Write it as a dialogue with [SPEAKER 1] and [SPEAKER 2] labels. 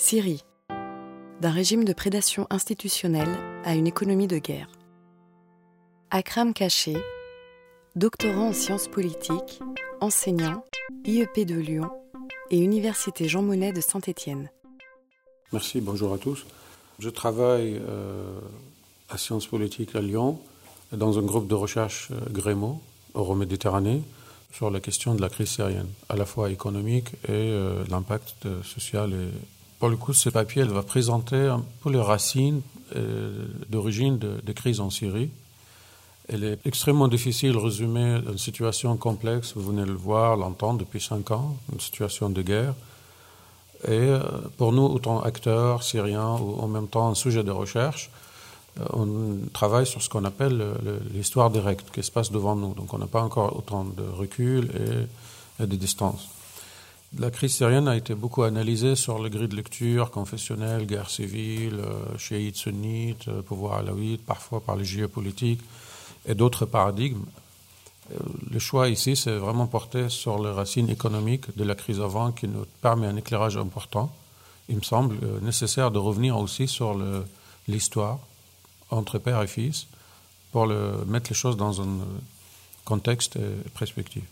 [SPEAKER 1] Syrie. D'un régime de prédation institutionnelle à une économie de guerre. Akram Kaché, doctorant en sciences politiques, enseignant, IEP de Lyon et Université Jean Monnet de Saint-Étienne.
[SPEAKER 2] Merci, bonjour à tous. Je travaille euh, à Sciences politiques à Lyon, dans un groupe de recherche euh, Grémo, Euroméditerranée, sur la question de la crise syrienne, à la fois économique et euh, l'impact euh, social. Et... Pour le coup, ce papier va présenter un peu les racines euh, d'origine de, des crises en Syrie. Elle est extrêmement difficile de résumer une situation complexe, vous venez de le voir, l'entendre depuis cinq ans, une situation de guerre. Et pour nous, autant acteurs syriens ou en même temps un sujet de recherche, on travaille sur ce qu'on appelle l'histoire directe qui se passe devant nous. Donc on n'a pas encore autant de recul et, de distance. La crise syrienne a été beaucoup analysée sur le gris de lecture confessionnelle, guerre civile, chiite, sunnite, pouvoir alawite, parfois par les géopolitiques et d'autres paradigmes. Le choix ici, c'est vraiment porté sur les racines économiques de la crise avant qui nous permet un éclairage important. Il me semble nécessaire de revenir aussi sur l'histoire entre père et fils pour mettre les choses dans un contexte et perspective.